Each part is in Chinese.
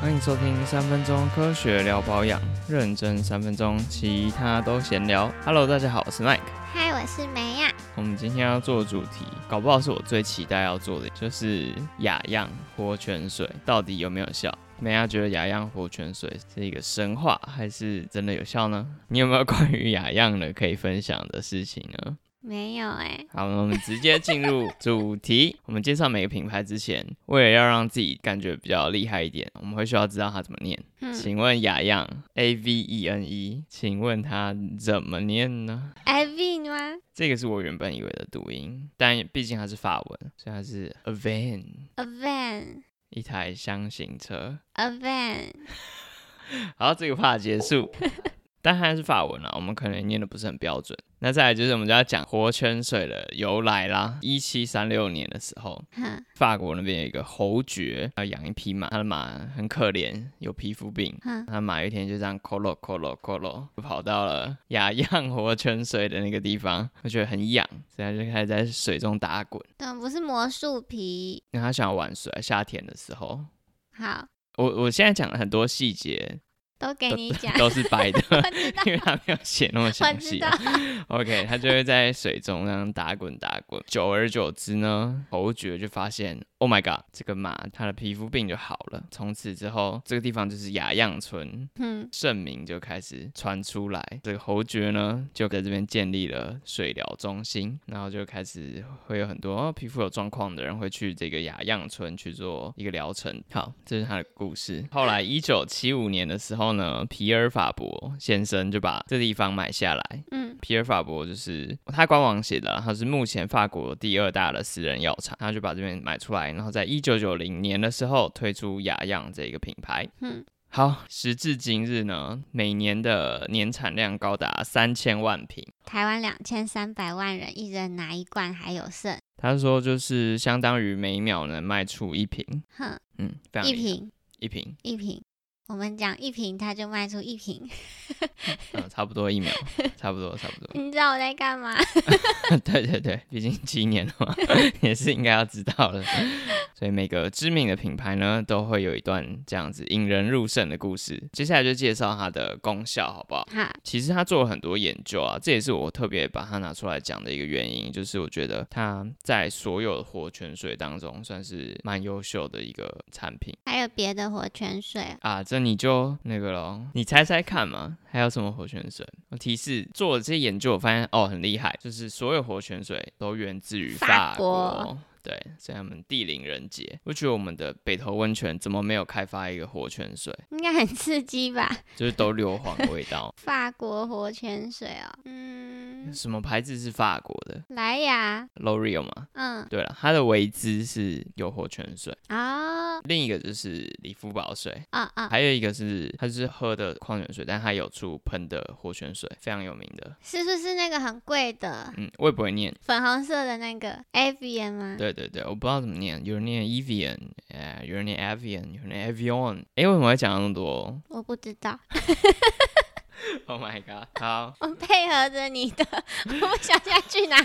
欢迎收听三分钟科学聊保养，认真三分钟，其他都闲聊。Hello，大家好，我是 Mike。嗨，我是梅亚。我们今天要做的主题，搞不好是我最期待要做的，就是雅漾活泉水到底有没有效？梅亚觉得雅漾活泉水是一个神话，还是真的有效呢？你有没有关于雅漾的可以分享的事情呢？没有哎、好，我们直接进入主题。我们介绍每个品牌之前，为了要让自己感觉比较厉害一点，我们会需要知道它怎么念。嗯请问雅漾 A V E N E，请问它怎么念呢 v 吗这个是我原本以为的读音，但毕竟它是法文，所以它是 a van，？A van, 一台箱型车。a van。好，这个怕结束，但它是法文啦，我们可能念的不是很标准。那再来就是我们就要讲活泉水的由来啦。一七三六年的时候，哼法国那边有一个侯爵要养一匹马，他的马很可怜，有皮肤病。哼，他马有一天就这样 colo colo colo 就跑到了雅 漾活泉水的那个地方，他觉得很痒，所以他就开始在水中打滚，但不是魔术皮？因为他想要玩水。夏天的时候，好，我我现在讲了很多细节都给你讲。都 是白的，因为他没有写那么详细。OK，他就会在水中那样打滚打滚，久而久之呢，侯爵就发现，Oh my god，这个马它的皮肤病就好了。从此之后，这个地方就是雅漾村，嗯，盛名就开始传出来。这个侯爵呢，就在这边建立了水疗中心，然后就开始会有很多、哦、皮肤有状况的人会去这个雅漾村去做一个疗程。好，这是他的故事。后来一九七五年的时候呢，皮尔法伯先生就把这地方买下来。嗯，皮尔法伯就是他官网写的，他是目前法国第二大的私人药厂，他就把这边买出来，然后在一九九零年的时候推出雅漾这个品牌。嗯，好，时至今日呢，每年的年产量高达三千万瓶。台湾两千三百万人，一人拿一罐还有剩。他说就是相当于每秒能卖出一瓶，哼，嗯，非常一瓶一瓶，一瓶，我们讲一瓶，他就卖出一瓶。嗯，差不多一秒，差不多差不多。你知道我在干嘛？对对对，毕竟七年了嘛，也是应该要知道的。所以每个知名的品牌呢，都会有一段这样子引人入胜的故事。接下来就介绍它的功效，好不好？哈，其实他做了很多研究啊，这也是我特别把它拿出来讲的一个原因，就是我觉得它在所有的活泉水当中算是蛮优秀的一个产品还有别的活泉水哦。你就那个咯，你猜猜看嘛，还有什么活泉水？我提示做了这些研究，我发现哦很厉害，就是所有活泉水都源自于法法国对，所以他们地灵人杰。我觉得我们的北投温泉怎么没有开发一个活泉水？应该很刺激吧？就是都硫磺的味道。法国活泉水哦，嗯，什么牌子是法国的莱雅，？L'Oreal 吗？嗯，对了，它的维姿是有活泉水，哦，另一个就是理肤宝水，啊啊，还有一个是它是喝的矿泉水，但它有出喷的活泉水，非常有名的。是不是那个很贵的嗯，我也不会念。粉红色的那个 Avian 吗？对对对，我不知道怎么念，有人念 Evian，哎，有人念 Avian，有人念 Avion。哎，为什么会讲那么多我不知道，Oh my god！好，我配合着你的，我不想下去哪。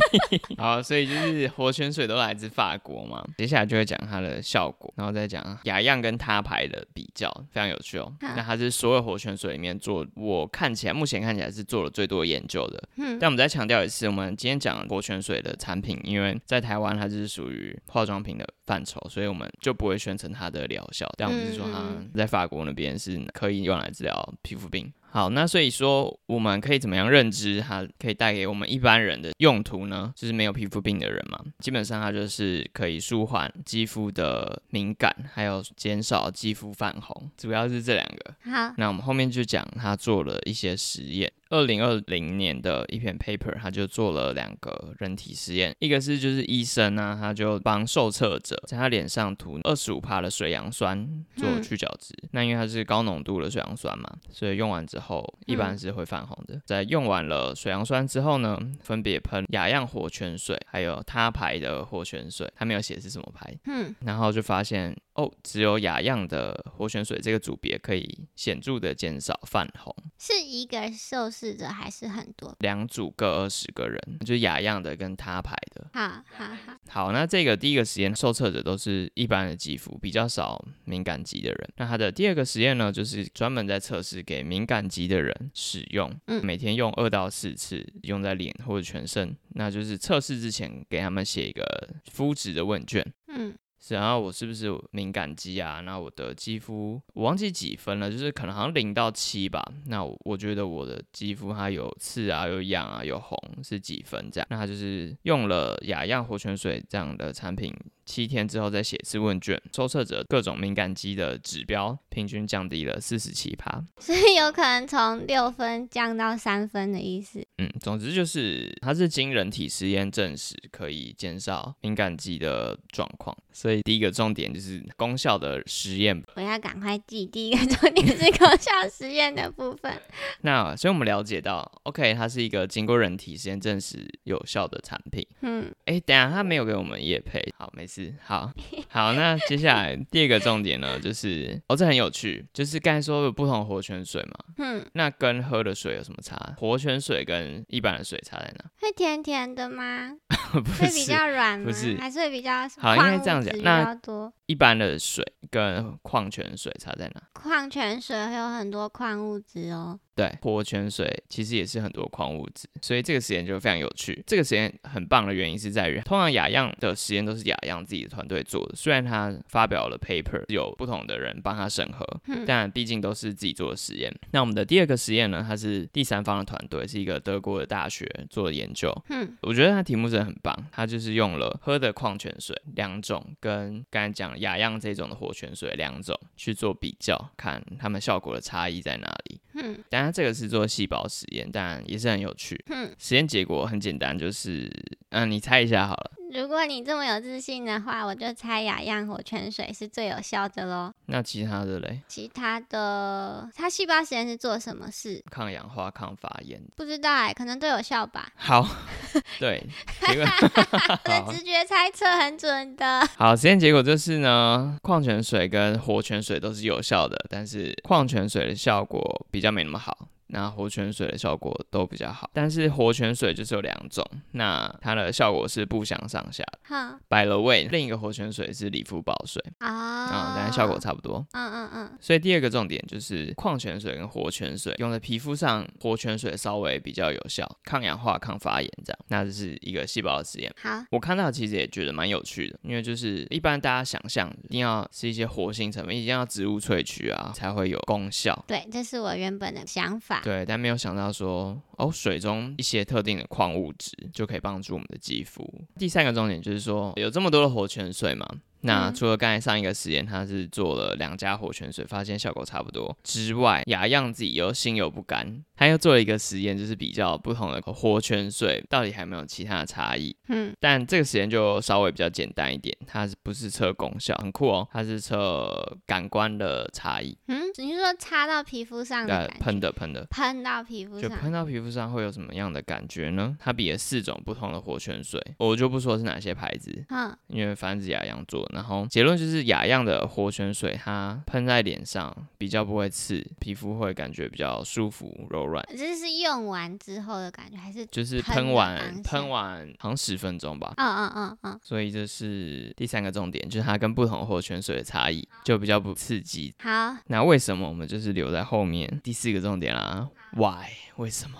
好，所以就是活泉水都来自法国嘛。接下来就会讲它的效果，然后再讲雅漾跟他牌的比较，非常有趣哦。那它是所有活泉水里面做，我看起来目前看起来是做了最多研究的。嗯但我们再强调一次，我们今天讲活泉水的产品，因为在台湾它就是属于化妆品的范畴，所以我们就不会宣称它的疗效。但我们是说它嗯在法国那边是可以用来治疗皮肤病。好，那所以说我们可以怎么样认知它可以带给我们一般人的用途呢？就是没有皮肤病的人嘛，基本上它就是可以舒缓肌肤的敏感，还有减少肌肤泛红，主要是这两个。好，那我们后面就讲他做了一些实验。二零二零年的一篇 paper，他就做了两个人体实验，一个是就是医生呢、他就帮受测者在他脸上涂二十五帕的水杨酸做嗯去角质。那因为它是高浓度的水杨酸嘛，所以用完之后一般嗯是会泛红的。在用完了水杨酸之后呢，分别喷雅漾活泉水，还有他牌的活泉水，他没有写是什么牌。嗯，然后就发现哦，只有雅漾的活泉水这个组别可以显著的减少泛红。是一个受试者还是很多？两组各二十个人，就是雅漾的跟他牌的。好好好，好，那这个第一个实验受测者都是一般的肌肤，比较少敏感肌的人。那他的第二个实验呢，就是专门在测试给敏感肌的人使用，嗯每天用二到四次，用在脸或者全身。那就是测试之前给他们写一个肤质的问卷。嗯，是，然后我是不是敏感肌啊？那我的肌肤我忘记几分了，就是可能好像零到七吧。那我觉得我的肌肤它有刺啊，有痒啊，有红是几分这样？那它就是用了雅漾活泉水这样的产品，七天之后再写一次问卷，受测者各种敏感肌的指标平均降低了四十七趴。所以有可能从六分降到三分的意思。嗯，总之就是它是经人体实验证实可以减少敏感肌的状况，所以第一个重点就是功效的实验我要赶快记，第一个重点是功效实验的部分。那所以我们了解到，OK，它是一个经过人体实验证实有效的产品。嗯，哎，等下他没有给我们叶配，好，没事，好，好，那接下来第二个重点呢，就是哦，这很有趣，就是刚才说有不同活泉水嘛，嗯，那跟喝的水有什么差？活泉水跟一般的水差在哪？会甜甜的吗？不会比，较软吗？不是还是会比较好应该这样讲那较多。一般的水跟矿泉水差在哪？矿泉水会有很多矿物质哦。对，活泉水其实也是很多矿物质，所以这个实验就非常有趣。这个实验很棒的原因是在于，通常雅漾的实验都是雅漾自己的团队做的，虽然他发表了 paper，有不同的人帮他审核，嗯但毕竟都是自己做的实验。那我们的第二个实验呢，它是第三方的团队，是一个德国的大学做的研究。嗯我觉得它题目真的很棒，它就是用了喝的矿泉水两种跟刚才讲雅漾这种的活泉水两种去做比较，看它们效果的差异在哪里。嗯当然，这个是做细胞实验，当然也是很有趣。嗯，实验结果很简单，就是，嗯、你猜一下好了。如果你这么有自信的话，我就猜雅漾活泉水是最有效的喽。那其他的嘞，其他的，它细胞实验是做什么事？抗氧化、抗发炎。不知道哎，可能都有效吧。好，对，结果我的直觉猜测很准的。好，实验结果就是呢，矿泉水跟活泉水都是有效的，但是矿泉水的效果比较没那么好。那活泉水的效果都比较好，但是活泉水就是有两种，那它的效果是不相上下的。哼 By the way，另一个活泉水是理肤宝水，啊，啊、但是效果差不多。嗯嗯嗯，所以第二个重点就是矿泉水跟活泉水用在皮肤上，活泉水稍微比较有效，抗氧化、抗发炎这样。那这是一个细胞的实验。好，我看到其实也觉得蛮有趣的，因为就是一般大家想象一定要是一些活性成分，一定要植物萃取啊才会有功效。对，这是我原本的想法。对，但没有想到说，哦，水中一些特定的矿物质就可以帮助我们的肌肤。第三个重点就是说，有这么多的活泉水吗，那嗯除了刚才上一个实验，他是做了两家活泉水，发现效果差不多之外，雅漾自己又心有不甘，他又做了一个实验，就是比较不同的活泉水到底还有没有其他的差异。嗯，但这个实验就稍微比较简单一点，它是不是测功效？很酷哦，它是测感官的差异，嗯，你是说擦到皮肤上的呃，感觉？喷的喷的。喷到皮肤上就，喷到皮肤上会有什么样的感觉呢？它比了四种不同的活泉水，我就不说是哪些牌子，嗯，因为反正是雅漾做的。然后结论就是雅漾的活泉水，它喷在脸上比较不会刺，皮肤会感觉比较舒服柔软。这是用完之后的感觉，还是？就是喷完喷完好像十分钟吧，嗯嗯嗯嗯，所以这是第三个重点，就是它跟不同活泉水的差异，就比较不刺激。好，那为什么我们就是留在后面第四个重点啦？Why？为什么？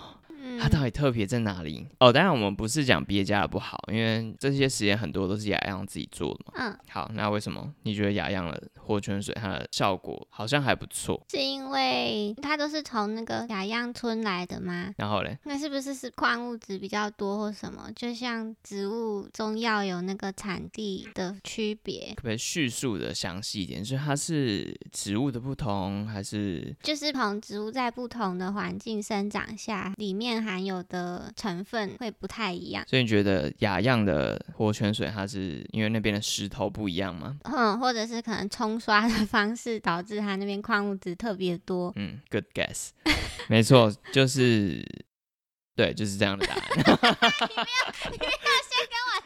嗯，它到底特别在哪里？哦，当然我们不是讲别家的不好，因为这些实验很多都是雅漾自己做的嘛。嗯，好，那为什么你觉得雅漾的活泉水它的效果好像还不错？是因为它都是从那个雅漾村来的吗？然后嘞，那是不是是矿物质比较多或什么？就像植物中药有那个产地的区别，可不可以叙述的详细一点？就是它是植物的不同，还是就是同植物在不同的环境生长下，里面含有的成分会不太一样。所以你觉得雅漾的活泉水它是因为那边的石头不一样吗？嗯，或者是可能冲刷的方式导致它那边矿物质特别多。嗯，good guess，没错，就是对，就是这样的答案。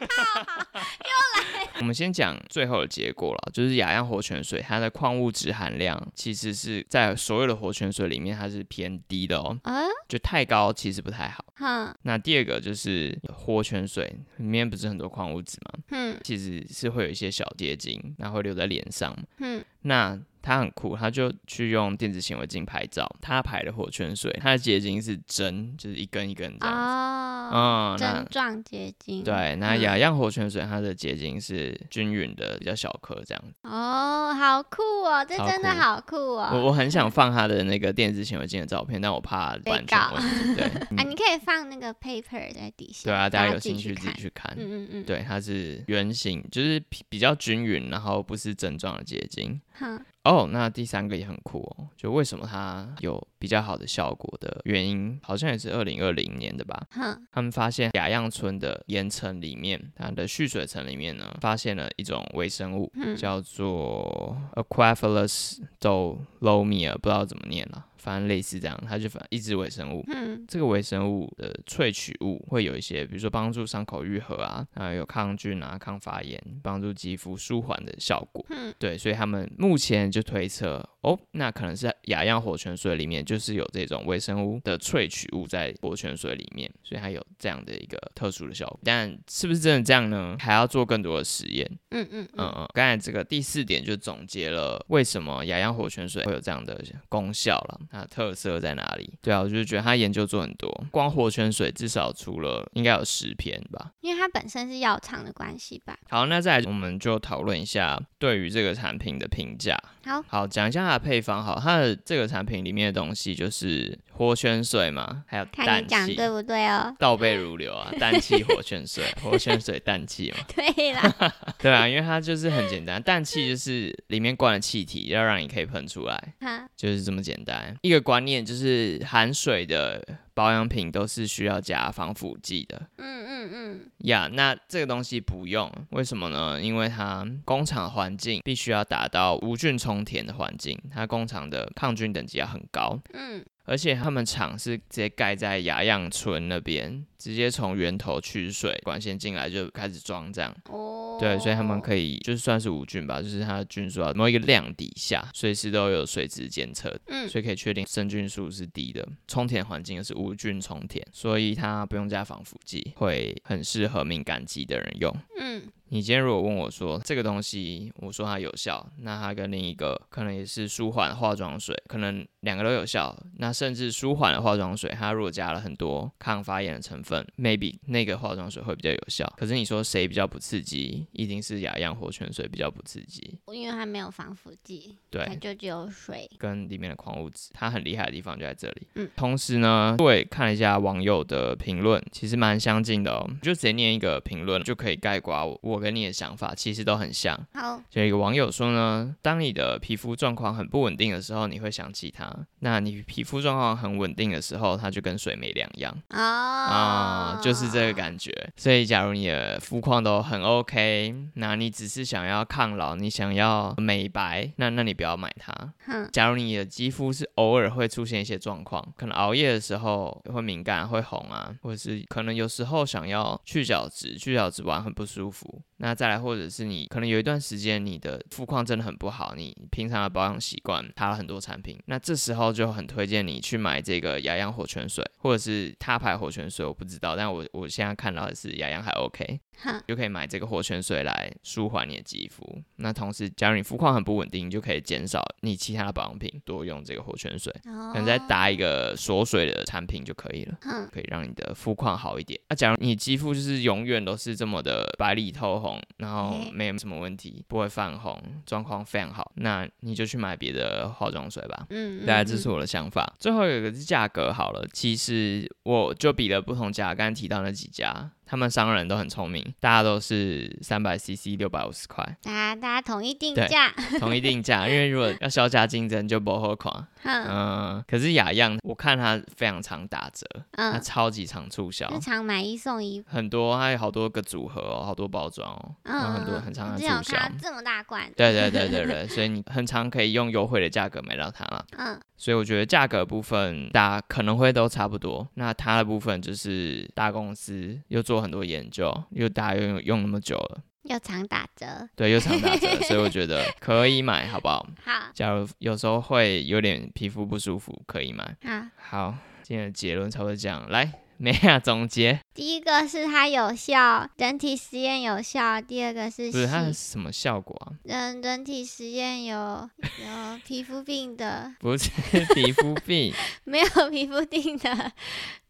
又来。我们先讲最后的结果了，就是雅漾活泉水它的矿物质含量其实是在所有的活泉水里面它是偏低的哦，啊，就太高其实不太好。哼那第二个就是活泉水里面不是很多矿物质吗？嗯其实是会有一些小结晶，然后会留在脸上嗯。那他很酷，他就去用电子显微镜拍照，他排的火泉水，它的结晶是针，就是一根一根这样子。哦，嗯，那针状结晶。对，那嗯亚样活泉水它的结晶是均匀的，比较小颗这样。哦，好酷哦，这真的酷好酷我哦。我很想放他的那个电子显微镜的照片，但我怕被版权问题。对，啊，嗯你可以放那个 paper 在底下。对啊，大家有兴趣自己。去看。嗯嗯嗯。。对，它是圆形，就是比比较均匀，然后不是针状的结晶。哼，哦，那第三个也很酷哦，就为什么它有比较好的效果的原因，好像也是二零二零年的吧。哼，他们发现雅漾村的岩层里面，它的蓄水层里面呢，发现了一种微生物，嗯叫做 Aquaphilus dolomia，不知道怎么念了，反正类似这样，它就反一只微生物。嗯这个微生物的萃取物会有一些，比如说帮助伤口愈合啊，啊有抗菌啊、抗发炎、帮助肌肤舒缓的效果。嗯对，所以他们目前就推测，哦，那可能是雅漾活泉水里面就是有这种微生物的萃取物在活泉水里面，所以它有这样的一个特殊的效果。但是不是真的这样呢？还要做更多的实验。嗯嗯嗯。嗯嗯，刚才这个第四点就总结了为什么雅漾活泉水会有这样的功效了，它的特色在哪里？对啊，我就是觉得他研究做很多，光活泉水至少出了应该有十篇吧。因为它本身是药厂的关系吧。好，那再来我们就讨论一下对于这个产品的评价。好，好，讲一下它的配方。好，它的这个产品里面的东西就是活泉水嘛，还有看氮气，你讲对不对哦？倒背如流啊，氮气活泉水，活泉水氮气嘛。对啦，对啊，因为它就是很简单，氮气就是里面灌了气体，要让你可以喷出来，哈，就是这么简单。一个观念就是含水的保养品都是需要加防腐剂的。嗯嗯嗯，呀那这个东西不用，为什么呢？因为它工厂环境必须要达到无菌充填的环境，它工厂的抗菌等级要很高，嗯而且他们厂是直接盖在雅漾村那边，直接从源头取水管线进来就开始装这样。哦，对，所以他们可以就是算是无菌吧，就是它的菌数要某一个量底下，随时都有水质监测，嗯所以可以确定生菌数是低的。充填环境又是无菌充填，所以它不用加防腐剂，会很适合敏感肌的人用。嗯你今天如果问我说这个东西，我说它有效，那它跟另一个可能也是舒缓化妆水，可能两个都有效，那甚至舒缓的化妆水，它如果加了很多抗发炎的成分，maybe 那个化妆水会比较有效。可是你说谁比较不刺激，一定是雅漾活泉水比较不刺激，因为它没有防腐剂，对它对。就只有水。跟里面的矿物质，它很厉害的地方就在这里。嗯，同时呢，我也看了一下网友的评论，其实蛮相近的哦。就直接念一个评论就可以概括我我跟你的想法，其实都很像。好，就有一个网友说呢，当你的皮肤状况很不稳定的时候，你会想起它；那你皮肤状况很稳定的时候，它就跟水没两样哦，啊、就是这个感觉。所以，假如你的肤况都很 OK，那你只是想要抗老，你想要美白，那那你不要买它。哼，假如你的肌肤是偶尔会出现一些状况，可能熬夜的时候会敏感、会红啊，或者是可能有时候想要去角质，去角质完很不舒服。那再来，或者是你可能有一段时间你的肤况真的很不好，你平常的保养习惯擦了很多产品，那这时候就很推荐你去买这个雅漾活泉水，或者是他牌活泉水，我不知道，但我我现在看到的是雅漾还 OK，哼，就可以买这个活泉水来舒缓你的肌肤。那同时，假如你肤况很不稳定，你就可以减少你其他的保养品，多用这个活泉水，可可能再搭一个锁水的产品就可以了。哼，可以让你的肤况好一点。那、假如你肌肤就是永远都是这么的白里透红，然后没有什么问题，不会泛红，状况非常好，那你就去买别的化妆水吧。嗯，大概这嗯是我的想法。最后有一个是价格好了，其实我就比了不同家，刚才提到那几家，他们商人都很聪明，大家都是三百 CC 六百五十块，大家大家统一定价，统一定价。因为如果要削价竞争就不好看。哼，嗯，可是雅漾我看它非常常打折，嗯它嗯，超级常促销。日常买一送一，很多，它有好多个组合哦，好多包装哦，然后嗯，很多嗯很常的促销。这么大罐，对对对对对，所以你很常可以用优惠的价格买到它了。嗯，所以我觉得价格部分大家可能会都差不多。那它的部分就是大公司又做很多研究，又大家又用用那么久了，又常打折。对，又常打折，所以我 觉得可以买，好不好？好，假如有时候会有点皮肤不舒服，可以买。好，好，今天的结论差不多这样。来，美亚总结，第一个是它有效，人体实验有效。第二个是不是它是什么效果啊？人人体实验有有皮肤病的，不是 皮肤病，没有皮肤病的，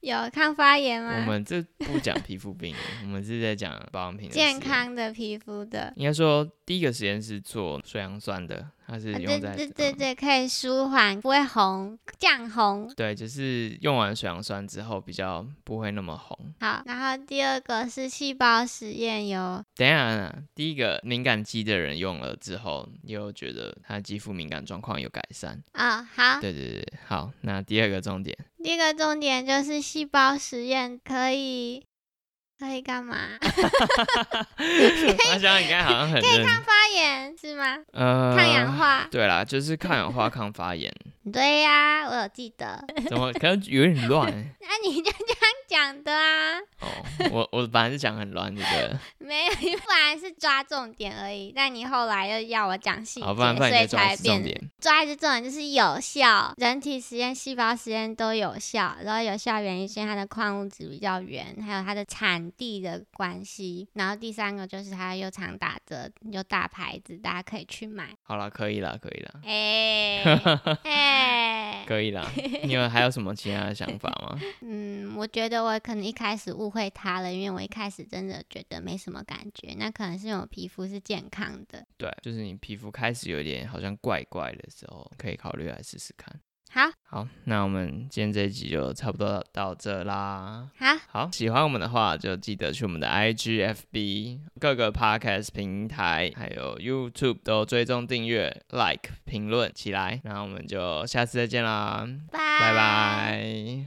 有抗发炎吗我吗？们这不讲皮肤病，我们是在讲保养品健。康的皮肤的。应该说，第一个实验是做水杨酸的，它是用在、嗯对对对，可以舒缓，不会红，降红。对，就是用完水杨酸之后比较不会那么红。好，然后第二个是细胞实验有，等一下啊，第一个敏感肌的人用了之后，又觉得他肌肤敏感状况有改善。啊、好，对对对，好，那第二个重点，第一个重点就是细胞实验可以可以干嘛？我想你刚才好像很认，发炎是吗？呃，抗氧化？对啦，就是抗氧化、抗发炎，对呀、我有记得。怎么可能有点乱、欸？那、你就这样讲的啊？哦，我我本来是讲很乱，这个，没有，你本来是抓重点而已，但你后来又要我讲细节，所以才变重点。抓一次重点就是有效，人体实验、细胞实验都有效。然后有效原因是因为它的矿物质比较圆，还有它的产地的关系。然后第三个就是它又常打折，又大牌子，大家可以去买。好了，可以了，可以了，哎、哎、可以啦。你有还有什么其他的想法吗？嗯，我觉得我可能一开始误会他了，因为我一开始真的觉得没什么感觉，那可能是因为我皮肤是健康的。对，就是你皮肤开始有点好像怪怪的时候，可以考虑来试试看。好，好，那我们今天这一集就差不多到这啦。好，好，喜欢我们的话，就记得去我们的 IG、FB 各个 Podcast 平台，还有 YouTube 都追踪订阅、Like、评论起来。那我们就下次再见啦，拜拜拜。